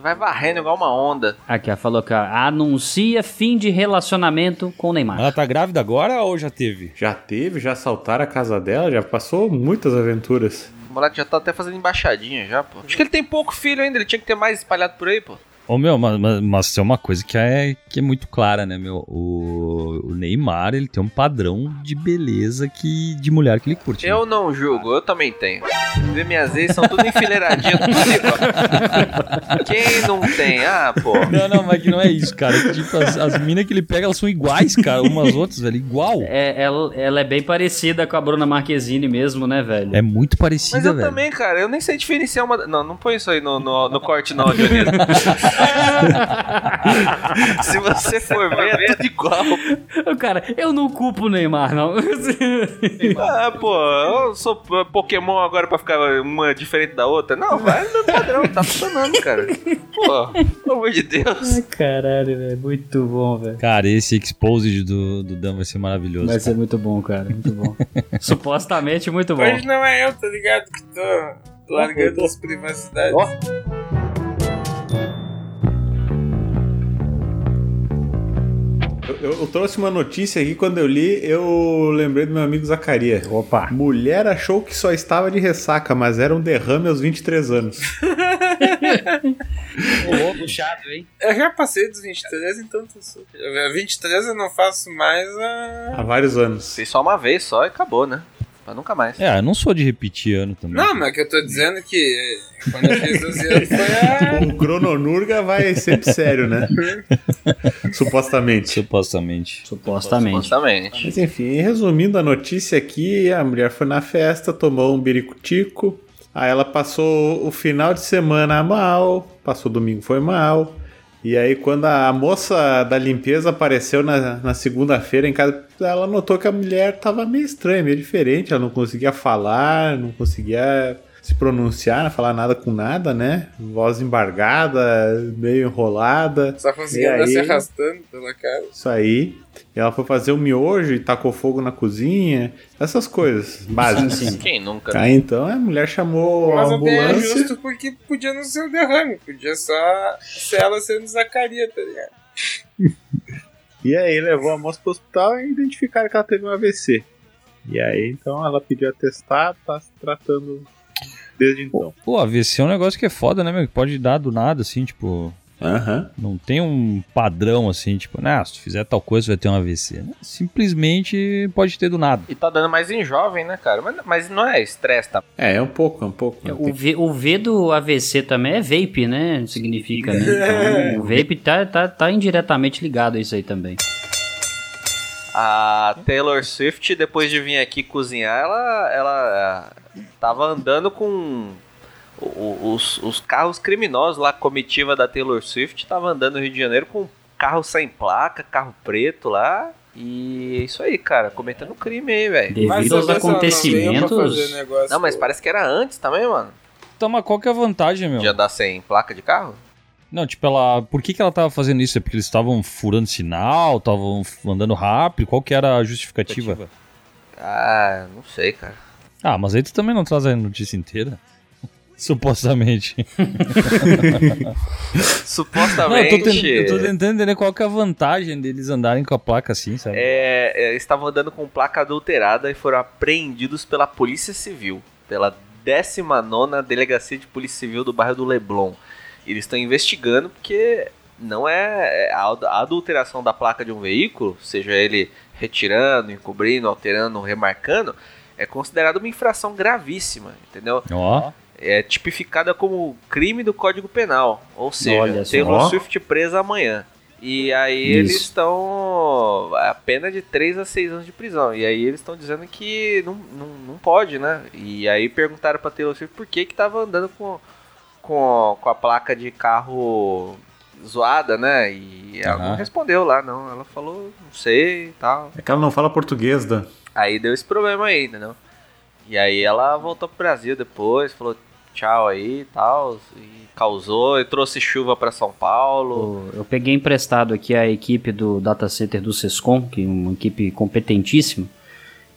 Vai varrendo igual uma onda. Aqui, ela falou que ó, anuncia fim de relacionamento com o Neymar. Ela tá grávida agora ou já teve? Já teve, já assaltaram a casa dela, já passou muitas aventuras. O moleque já tá até fazendo embaixadinha já, pô. Acho que ele tem pouco filho ainda, ele tinha que ter mais espalhado por aí, pô. Ô, meu, mas, mas, mas tem uma coisa que é, que é muito clara, né, meu? O, o Neymar, ele tem um padrão de beleza que, de mulher que ele curte. né? Eu não julgo, eu também tenho. Vê minhas ex são tudo enfileiradinho, tudo igual. Quem não tem? Ah, pô. Não, não, mas que não é isso, cara. Que, tipo, as, as minas que ele pega, elas são iguais, cara, umas outras, velho, igual. É, ela, ela é bem parecida com a Bruna Marquezine mesmo, né, velho? É muito parecida, Mas eu velho. também, cara, eu nem sei diferenciar uma. Não, não põe isso aí no, no, no corte, não, Dionísio. Se você for ver, é tudo igual. Cara, eu não culpo o Neymar, não. Ah, pô, eu sou Pokémon agora pra ficar uma diferente da outra. Não, vai no padrão, tá funcionando, cara. Pô, pelo amor de Deus. Ai, caralho, velho. Muito bom, velho. Cara, esse exposed do, do Dan vai ser maravilhoso. Vai cara. ser muito bom, cara. Muito bom. Supostamente muito bom. Hoje não é eu, tá ligado? Que tô largando as privacidades. Eu, eu trouxe uma notícia aqui, quando eu li, eu lembrei do meu amigo Zacaria. Opa. Mulher achou que só estava de ressaca, mas era um derrame aos 23 anos. puxado, hein? Eu já passei dos 23, então tô super. 23 eu não faço mais a. Há vários anos. Fiz só uma vez só e acabou, né? Pra nunca mais. É, eu não sou de repetir ano também. Não, mas que eu tô dizendo que quando eu fiz 12 anos foi a. O Crononurga vai sempre sério, né? Supostamente. Supostamente. Supostamente. Supostamente. Mas enfim, resumindo a notícia aqui, a mulher foi na festa, tomou um biricutico, aí ela passou o final de semana mal, passou o domingo foi mal, e aí quando a moça da limpeza apareceu na, na segunda-feira em casa, ela notou que a mulher tava meio estranha, meio diferente, ela não conseguia falar, não conseguia se pronunciar, não falar nada com nada, né? Voz embargada, meio enrolada. Só conseguia E andar se aí- arrastando pela casa. Isso aí. E ela foi fazer o miojo e tacou fogo na cozinha. Essas coisas básicas. Sim, sim. Quem nunca? Aí então a mulher chamou Mas a é ambulância. justo porque podia não ser o derrame, podia só ser ela sendo Zacaria, tá ligado? E aí levou a moça pro hospital e identificaram que ela teve um AVC. E aí então ela pediu atestado, tá se tratando desde então. Pô, AVC é um negócio que é foda, né, meu? Que pode dar do nada, assim, tipo. Aham. Não tem um padrão assim, tipo, né? Se tu fizer tal coisa, vai ter um AVC. né? Simplesmente pode ter do nada. E tá dando mais em jovem, né, cara? Mas, mas não é estresse, tá? É, é um pouco, é um pouco. O v, o v do AVC também é vape, né? Significa, né? Então, o vape tá, tá, tá indiretamente ligado a isso aí também. A Taylor Swift, depois de vir aqui cozinhar, ela, ela eh, tava andando com os, os carros criminosos lá, a comitiva da Taylor Swift, tava andando no Rio de Janeiro com carro sem placa, carro preto lá. E é isso aí, cara, cometendo crime aí, velho. Devido aos acontecimentos. Não, mas parece que era antes também, mano. Então, mas qual que é a vantagem, meu? De andar sem placa de carro? Não, tipo, ela. Por que, que ela tava fazendo isso? É porque eles estavam furando sinal, estavam andando rápido? Qual que era a justificativa? Ah, não sei, cara. Ah, mas aí tu também não traz a notícia inteira. Supostamente. Supostamente. Não, eu tô, tentando, eu tô tentando entender qual que é a vantagem deles andarem com a placa assim, sabe? É, é, estavam andando com placa adulterada e foram apreendidos pela Polícia Civil, pela 19 Delegacia de Polícia Civil do bairro do Leblon. Eles estão investigando porque não é a ad- a adulteração da placa de um veículo, seja ele retirando, encobrindo, alterando, remarcando, é considerada uma infração gravíssima, entendeu? Ó. É tipificada como crime do Código Penal, ou seja, Olha. Taylor Swift presa amanhã. E aí Isso. eles estão a pena de 3 a 6 anos de prisão. E aí eles estão dizendo que não, não, não pode, né? E aí perguntaram pra Taylor Swift por que que tava andando com, com, com a placa de carro zoada, né? E ela não Aham. respondeu lá, não. Ela falou, não sei e tal. É que ela não fala português, Dan. Aí deu esse problema aí, entendeu? E aí ela voltou pro Brasil depois, falou tchau aí e tal, e causou, e trouxe chuva pra São Paulo. Eu peguei emprestado aqui a equipe do data center do Sescom, que é uma equipe competentíssima.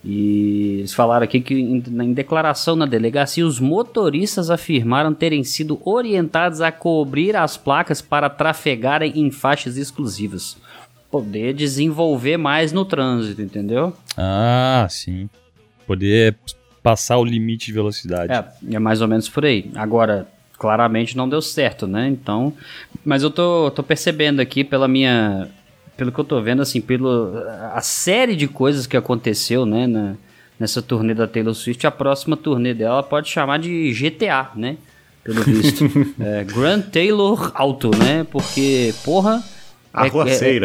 E eles falaram aqui que em, em declaração na delegacia, os motoristas afirmaram terem sido orientados a cobrir as placas para trafegarem em faixas exclusivas. Poder desenvolver mais no trânsito, entendeu? Ah, sim. Poder passar o limite de velocidade. É, é mais ou menos por aí. Agora, claramente não deu certo, né? Então, mas eu tô, tô percebendo aqui pela minha, pelo que eu tô vendo, assim, pelo a série de coisas que aconteceu, né, na, nessa turnê da Taylor Swift, a próxima turnê dela pode chamar de GTA, né? Pelo visto. é, Grand Taylor Auto, né? Porque, porra. A é-.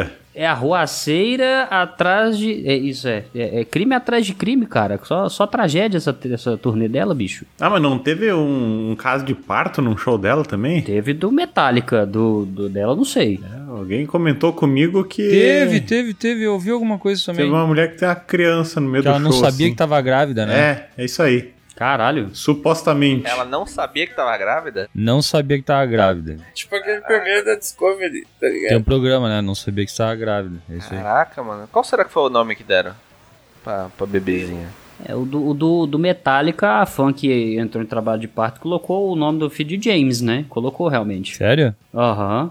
É, é a ruaceira atrás de. É, isso é, é. é crime atrás de crime, cara. Só, só tragédia essa, essa turnê dela, bicho. Ah, mas não teve um, um caso de parto num show dela também? Teve do Metallica, do, do dela, não sei. É, alguém comentou comigo que. Teve, teve, teve. Eu ouvi alguma coisa também. Teve uma mulher que tem uma criança no meio que do ela show. não sabia assim. que tava grávida, né? É, é isso aí. Caralho. Supostamente. Ela não sabia que tava grávida? Não sabia que tava grávida. Tipo aquele primeiro da Discovery, tá ligado? Tem um programa, né? Não sabia que estava grávida. É isso aí. Caraca, mano. Qual será que foi o nome que deram pra, pra bebezinha? É, o do, o do, do Metallica, a fã que entrou em trabalho de parto colocou o nome do filho de James, né? Colocou realmente. Sério? Aham.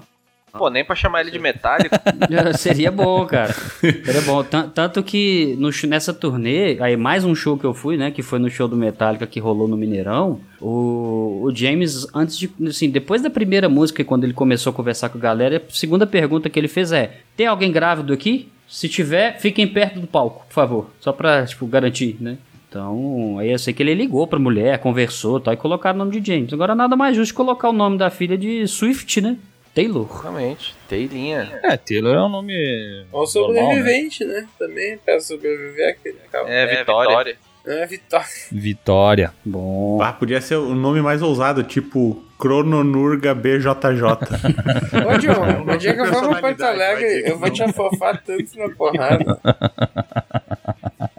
Pô, nem pra chamar ele de metálico. Seria bom, cara. Seria bom. Tan- Tanto que no, nessa turnê, aí mais um show que eu fui, né? Que foi no show do Metallica que rolou no Mineirão. O, o James, antes de. Assim, depois da primeira música, quando ele começou a conversar com a galera, a segunda pergunta que ele fez é: Tem alguém grávido aqui? Se tiver, fiquem perto do palco, por favor. Só pra, tipo, garantir, né? Então, aí eu sei que ele ligou pra mulher, conversou tal, e colocaram o nome de James. Agora nada mais justo colocar o nome da filha de Swift, né? Taylor. Realmente, Teilinha. É, Taylor é um nome. Ou sobrevivente, né? Também, pra sobreviver aquele cara. É, Vitória. É, Vitória. Vitória. Bom. Ah, podia ser o nome mais ousado, tipo Crononurga BJJ. Ô, John, o dia que eu for pra Porto Alegre, eu vou te afofar tanto na porrada.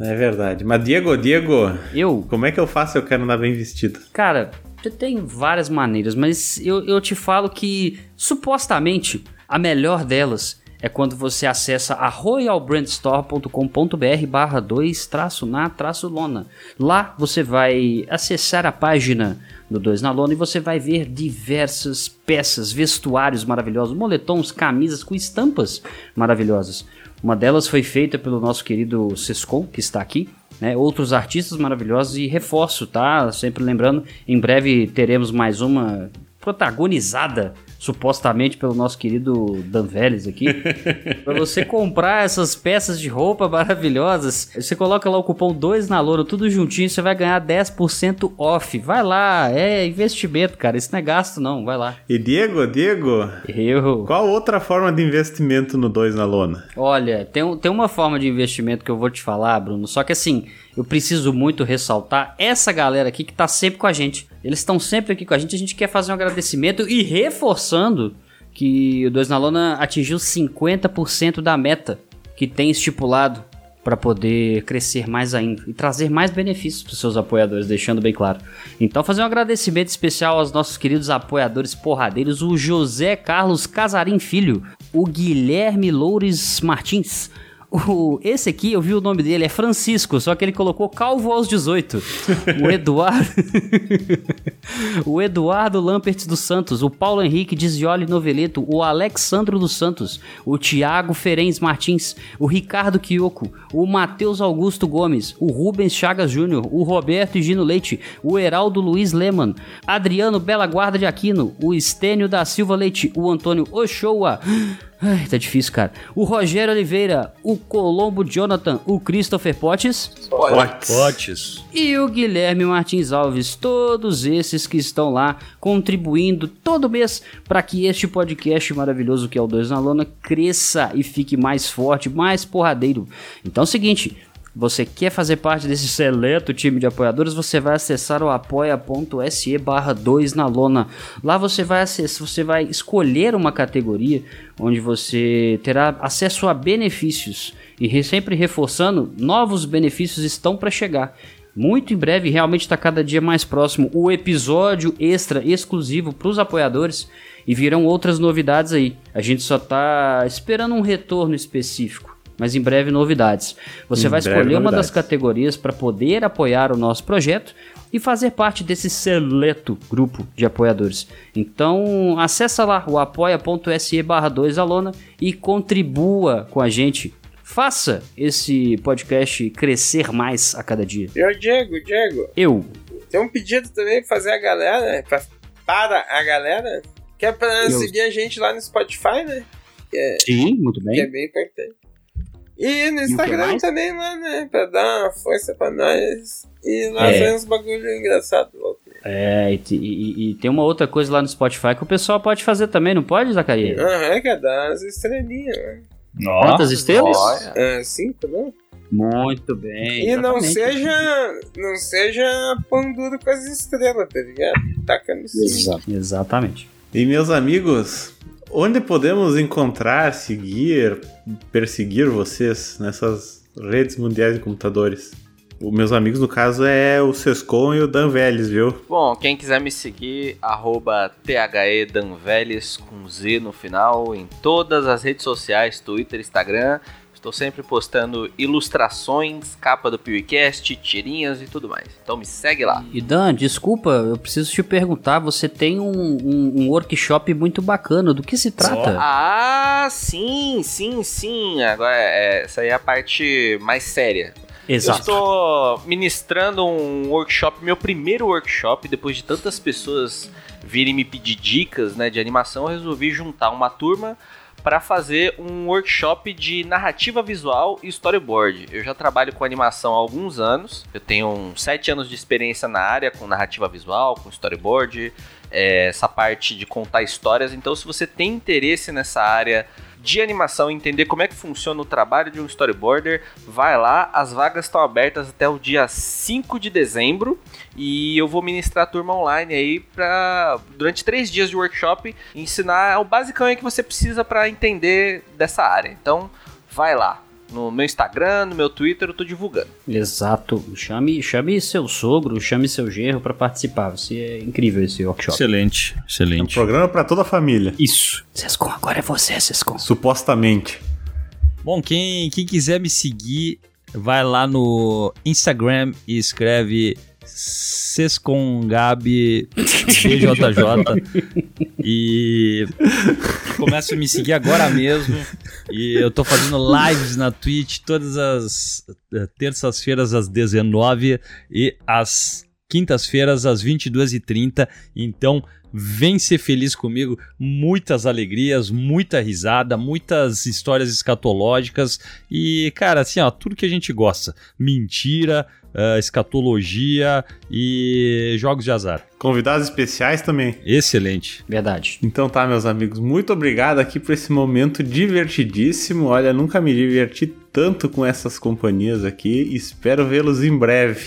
é verdade. Mas Diego, Diego, Eu? como é que eu faço se eu quero andar bem vestido? Cara, você tem várias maneiras, mas eu, eu te falo que supostamente a melhor delas é quando você acessa a royalbrandstore.com.br barra 2 traço na traço lona. Lá você vai acessar a página do 2 na lona e você vai ver diversas peças, vestuários maravilhosos, moletons, camisas com estampas maravilhosas. Uma delas foi feita pelo nosso querido Sescon, que está aqui. Né, outros artistas maravilhosos e reforço, tá? Sempre lembrando, em breve teremos mais uma protagonizada supostamente pelo nosso querido Dan Vélez aqui. para você comprar essas peças de roupa maravilhosas, você coloca lá o cupom 2 na Louro, tudo juntinho, você vai ganhar 10% off. Vai lá, é investimento, cara, isso não é gasto não, vai lá. E Diego, Diego, Eu qual outra forma de investimento no 2 na lona? Olha, tem, tem uma forma de investimento que eu vou te falar, Bruno. Só que assim, eu preciso muito ressaltar essa galera aqui que tá sempre com a gente. Eles estão sempre aqui com a gente. A gente quer fazer um agradecimento e reforçando que o 2 na Lona atingiu 50% da meta que tem estipulado para poder crescer mais ainda e trazer mais benefícios para seus apoiadores, deixando bem claro. Então, fazer um agradecimento especial aos nossos queridos apoiadores porradeiros, o José Carlos Casarim Filho, o Guilherme Loures Martins. O, esse aqui, eu vi o nome dele, é Francisco, só que ele colocou calvo aos 18. O Eduardo. o Eduardo Lamperts dos Santos, o Paulo Henrique Dizioli Noveleto, o Alexandro dos Santos, o Tiago Ferens Martins, o Ricardo Quioco, o Matheus Augusto Gomes, o Rubens Chagas Júnior, o Roberto Gino Leite, o Heraldo Luiz Leman, Adriano Bela Guarda de Aquino, o Estênio da Silva Leite, o Antônio Ochoa. Ai, tá difícil, cara. O Rogério Oliveira, o Colombo Jonathan, o Christopher Potts Potes. e o Guilherme Martins Alves. Todos esses que estão lá contribuindo todo mês para que este podcast maravilhoso que é o Dois na Lona cresça e fique mais forte, mais porradeiro. Então é o seguinte. Você quer fazer parte desse seleto time de apoiadores? Você vai acessar o apoia.se barra 2 na lona. Lá você vai acessar, você vai escolher uma categoria onde você terá acesso a benefícios. E re- sempre reforçando, novos benefícios estão para chegar. Muito em breve, realmente está cada dia mais próximo o episódio extra exclusivo para os apoiadores e virão outras novidades aí. A gente só está esperando um retorno específico. Mas em breve novidades. Você Em vai escolher uma das novidades. categorias para poder apoiar o nosso projeto e fazer parte desse seleto grupo de apoiadores. Então, acessa lá o apoia.se barra 2alona e contribua com a gente. Faça esse podcast crescer mais a cada dia. E o Diego, Diego, Eu, tem um pedido também pra fazer a galera, pra, para a galera, que é pra Eu- seguir a gente lá no Spotify, né? É, sim, muito que é bem. bem importante. E no Instagram mais? também lá, né? Pra dar uma força pra nós. E lá É. uns bagulho engraçado. louco. É, e, e- e tem uma outra coisa lá no Spotify que o pessoal pode fazer também, não pode, Zacarias? Aham, que é dar as estrelinhas, né? Quantas estrelas? É, cinco, né? Muito bem. E não seja. Não seja pão duro com as estrelas, tá ligado? Taca no. Exa- exatamente. E meus amigos, onde podemos encontrar, seguir, perseguir vocês nessas redes mundiais de computadores? Os meus amigos, no caso, é o Sescon e o Dan Vélez, viu? Bom, quem quiser me seguir, arroba THEDanveles com Z no final, em todas as redes sociais, Twitter, Instagram. Estou sempre postando ilustrações, capa do PewCast, tirinhas e tudo mais. Então me segue lá. E Dan, desculpa, eu preciso te perguntar, você tem um, um- um workshop muito bacana, do que se trata? Ah, sim, sim, sim. Agora, é, essa aí é a parte mais séria. Eu Exato. estou ministrando um workshop, meu primeiro workshop, depois de tantas pessoas virem me pedir dicas né, de animação, eu resolvi juntar uma turma para fazer um workshop de narrativa visual e storyboard. Eu já trabalho com animação há alguns anos, eu tenho uns 7 anos de experiência na área com narrativa visual, com storyboard, é, essa parte de contar histórias. Então, se você tem interesse nessa área de animação, entender como é que funciona o trabalho de um storyboarder, vai lá, as vagas estão abertas até o dia 5 de dezembro e eu vou ministrar a turma online aí para durante três dias de workshop ensinar o basicão aí que você precisa para entender dessa área. Então, vai lá. No meu Instagram, no meu Twitter, eu tô divulgando. Exato. Chame, chame seu sogro, chame seu genro para participar. Você é incrível esse workshop. Excelente, Um excelente. programa pra toda a família, Isso. Sescon, agora é você, Sescon. supostamente. Bom, quem, quem quiser me seguir, vai lá no Instagram e escreve Sescongabi BJJ e começa a me seguir agora mesmo. E eu tô fazendo lives na Twitch todas as eh, terças-feiras às 19 e às quintas-feiras às 22h30. Então, vem ser feliz comigo. Muitas alegrias, muita risada, muitas histórias escatológicas e, cara, assim, ó, tudo que a gente gosta. Mentira, eh, escatologia e jogos de azar. Convidados especiais também. Excelente. Verdade. Então tá, meus amigos, muito obrigado aqui por esse momento divertidíssimo. Olha, nunca me diverti tanto com essas companhias aqui. Espero vê-los em breve,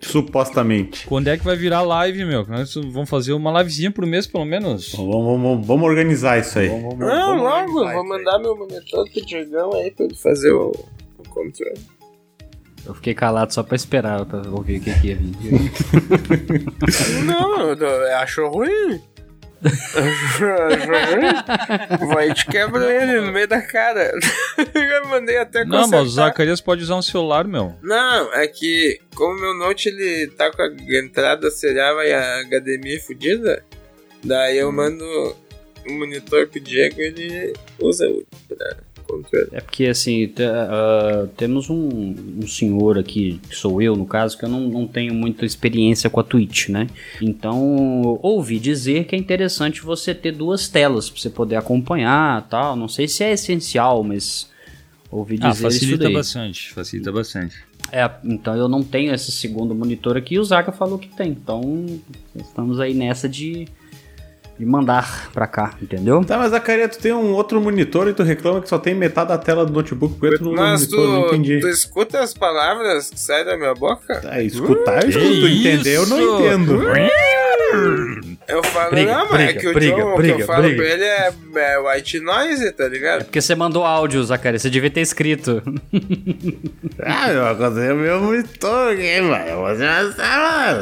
supostamente. Quando é que vai virar live, meu? Nós vamos fazer uma livezinha por mês, pelo menos. Vamos, vamos- vamos- vamos organizar isso aí. Não, vamos logo, organizar vou mandar meu monitor pro Diegão aí pra ele fazer o, o controle. Eu fiquei calado só pra esperar pra ouvir o que, que ia vir. Não, eu, acho ruim. Vai te quebra ele no meio da cara. eu mandei até Não, mas o consertar. Zacarias pode usar um celular, meu. Não, é que como meu note ele tá com a entrada serial e a HDMI fodida, daí eu mando o monitor pro Diego e ele usa o pra É porque, assim, ah, temos um, um senhor aqui, que sou eu, no caso, que eu não, não tenho muita experiência com a Twitch, né? Então, ouvi dizer que é interessante você ter duas telas pra você poder acompanhar tal. Não sei se é essencial, mas ouvi dizer Ah, isso facilita daí. bastante. Facilita bastante. É, então eu não tenho esse segundo monitor aqui e o Zaka falou que tem. Então, estamos aí nessa de, de mandar pra cá, entendeu? Tá, mas Zacaria, tu tem um outro monitor e tu reclama que só tem metade da tela do notebook porque tu não Mas monitor, não tu, entendi. tu escuta as palavras que saem da minha boca? Tá, escutar eu escuto, entender eu não entendo. Eu falo, Briga, não, mas é briga, que o briga, John, o que briga, eu falo briga. pra ele é, é white noise, tá É ligado? porque você mandou áudio, Zacarias. Você devia ter escrito. Ah, eu acordei o meu monitor aqui, mano.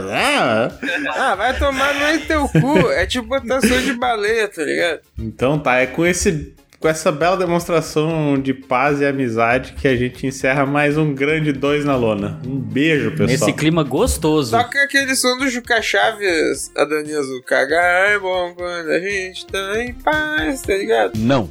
Né? Ah, vai tomar no teu cu. É tipo botação de baleia, tá ligado? Então tá, é com esse, com essa bela demonstração de paz e amizade que a gente encerra mais um grande dois na lona. Um beijo, pessoal. Nesse clima gostoso. Toca aquele som do Juca Chaves, a Azul. Cagar é bom quando a gente tá em paz, tá ligado? Não.